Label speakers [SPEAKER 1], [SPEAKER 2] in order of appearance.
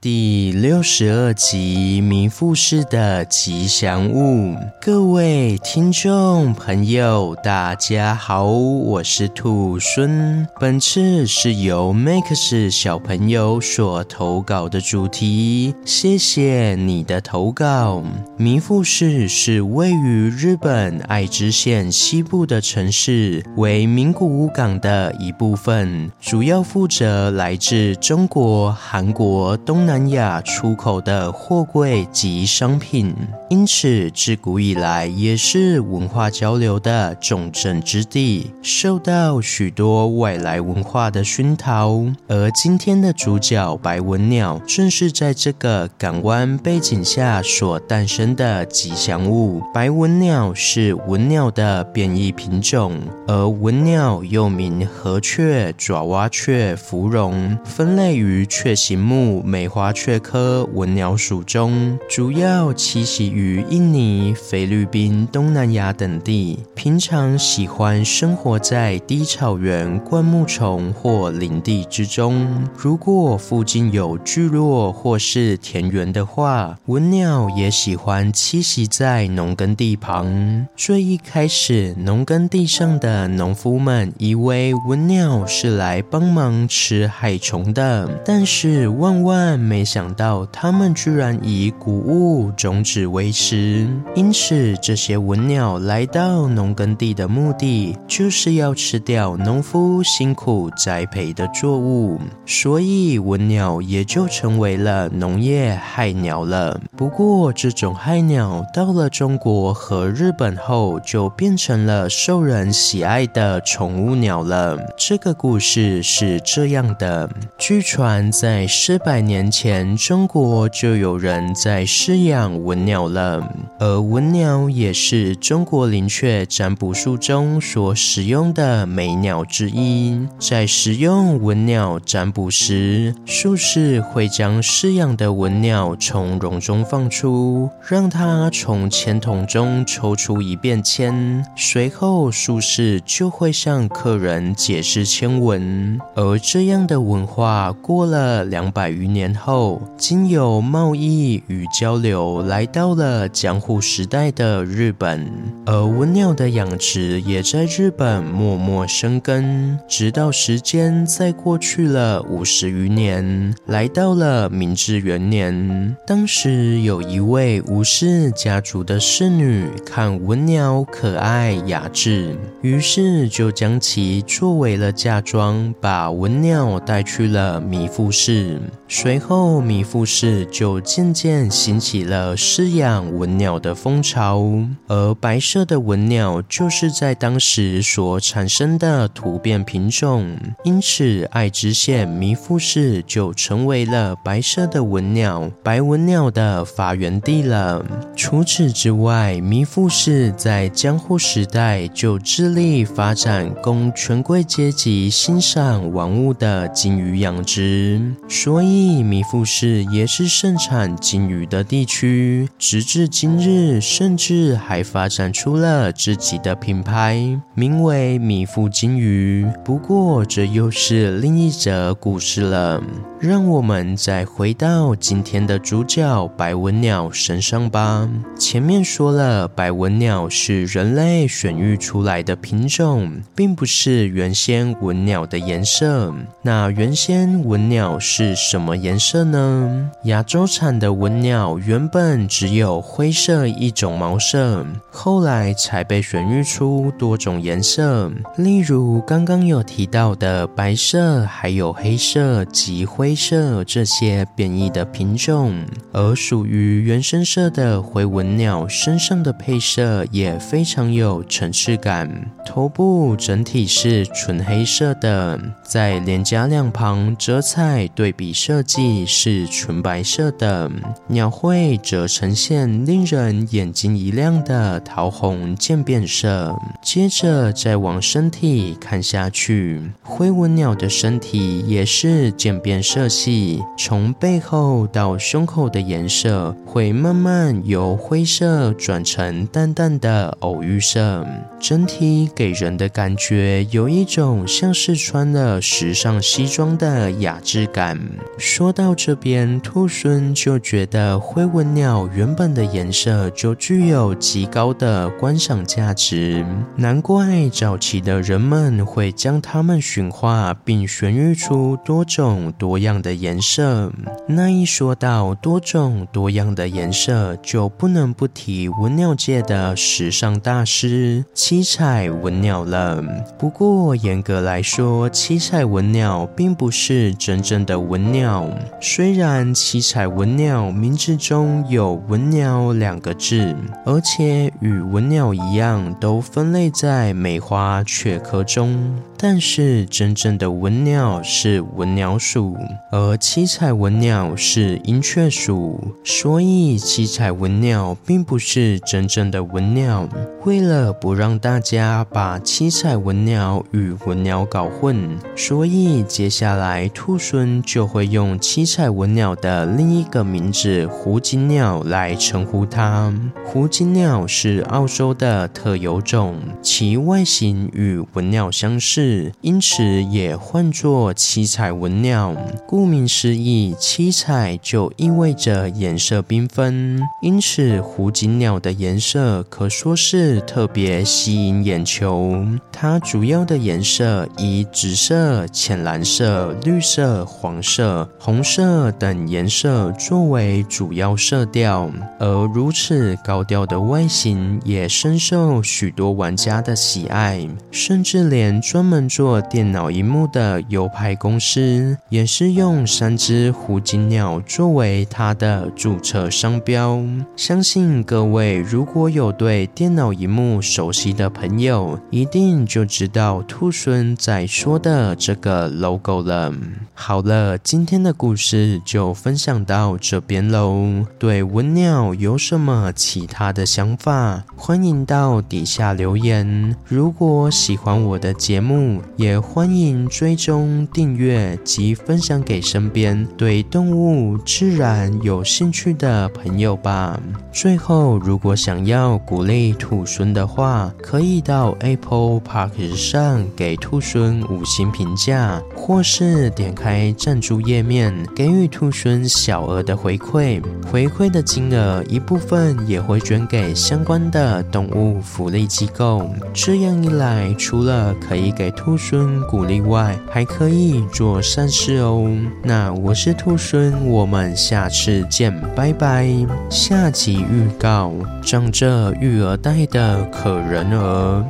[SPEAKER 1] 第六十二集《迷富士的吉祥物》，各位听众朋友，大家好，我是兔孙。本次是由 Max 小朋友所投稿的主题，谢谢你的投稿。迷富士是位于日本爱知县西部的城市，为名古屋港的一部分，主要负责来自中国、韩国、东南亚出口的货柜及商品，因此自古以来也是文化交流的重镇之地，受到许多外来文化的熏陶。而今天的主角白文鸟，正是在这个港湾背景下所诞生的吉祥物。白文鸟是文鸟的变异品种，而文鸟又名河雀、爪哇雀、芙蓉，分类于雀形目梅花花雀科文鸟属中，主要栖息于印尼、菲律宾、东南亚等地。平常喜欢生活在低草原、灌木丛或林地之中。如果附近有聚落或是田园的话，文鸟也喜欢栖息在农耕地旁。最一开始，农耕地上的农夫们以为文鸟是来帮忙吃害虫的，但是万万没想。到他们居然以谷物种子为食，因此这些文鸟来到农耕地的目的就是要吃掉农夫辛苦栽培的作物，所以文鸟也就成为了农业害鸟了。不过，这种害鸟到了中国和日本后，就变成了受人喜爱的宠物鸟了。这个故事是这样的：据传在四百年前，前中国就有人在饲养文鸟了，而文鸟也是中国灵雀占卜术中所使用的美鸟之一。在使用文鸟占卜时，术士会将饲养的文鸟从笼中放出，让它从签筒中抽出一遍签，随后术士就会向客人解释签文。而这样的文化过了两百余年后，后经由贸易与交流，来到了江户时代的日本，而文鸟的养殖也在日本默默生根，直到时间再过去了五十余年，来到了明治元年。当时有一位吴氏家族的侍女看文鸟可爱雅致，于是就将其作为了嫁妆，把文鸟带去了迷富士。随后，后迷富士就渐渐兴起了饲养文鸟的风潮，而白色的文鸟就是在当时所产生的突变品种，因此爱知县迷富士就成为了白色的文鸟、白文鸟的发源地了。除此之外，迷富士在江户时代就致力发展供权贵阶级欣赏玩物的金鱼养殖，所以。迷富士也是盛产金鱼的地区，直至今日，甚至还发展出了自己的品牌，名为米富金鱼。不过，这又是另一则故事了。让我们再回到今天的主角白文鸟身上吧。前面说了，白文鸟是人类选育出来的品种，并不是原先文鸟的颜色。那原先文鸟是什么颜色呢？亚洲产的文鸟原本只有灰色一种毛色，后来才被选育出多种颜色，例如刚刚有提到的白色，还有黑色及灰。色这些变异的品种，而属于原生色的灰文鸟身上的配色也非常有层次感。头部整体是纯黑色的，在脸颊两旁折彩对比设计，是纯白色的，鸟喙则呈现令人眼睛一亮的桃红渐变色。接着再往身体看下去，灰纹鸟的身体也是渐变色系，从背后到胸口的颜色会慢慢由灰色转成淡淡的藕玉色，整体给人的感觉有一种像是穿了时尚西装的雅致感。说到到这边，兔孙就觉得灰纹鸟原本的颜色就具有极高的观赏价值，难怪早期的人们会将它们驯化，并选育出多种多样的颜色。那一说到多种多样的颜色，就不能不提文鸟界的时尚大师七彩文鸟了。不过严格来说，七彩文鸟并不是真正的文鸟。虽然七彩文鸟名字中有“文鸟”两个字，而且与文鸟一样都分类在梅花雀科中，但是真正的文鸟是文鸟属，而七彩文鸟是鹰雀属，所以七彩文鸟并不是真正的文鸟。为了不让大家把七彩文鸟与文鸟搞混，所以接下来兔孙就会用七彩文鸟的另一个名字“胡锦鸟”来称呼它。胡锦鸟是澳洲的特有种，其外形与文鸟相似，因此也唤作七彩文鸟。顾名思义，七彩就意味着颜色缤纷，因此湖景鸟的颜色可说是。特别吸引眼球，它主要的颜色以紫色、浅蓝色、绿色、黄色、红色等颜色作为主要色调，而如此高调的外形也深受许多玩家的喜爱，甚至连专门做电脑荧幕的优派公司也是用三只胡金鸟作为它的注册商标。相信各位如果有对电脑荧幕熟悉的朋友，一定就知道兔孙在说的这个 logo 了。好了，今天的故事就分享到这边喽。对文鸟有什么其他的想法，欢迎到底下留言。如果喜欢我的节目，也欢迎追踪订阅及分享给身边对动物自然有兴趣的朋友吧。最后，如果想要鼓励兔孙的话，可以到 Apple Park 上给兔孙五星评价，或是点开赞助页面，给予兔孙小额的回馈。回馈的金额一部分也会捐给相关的动物福利机构。这样一来，除了可以给兔孙鼓励外，还可以做善事哦。那我是兔孙，我们下次见，拜拜。下集预告：长着育儿袋的可人儿。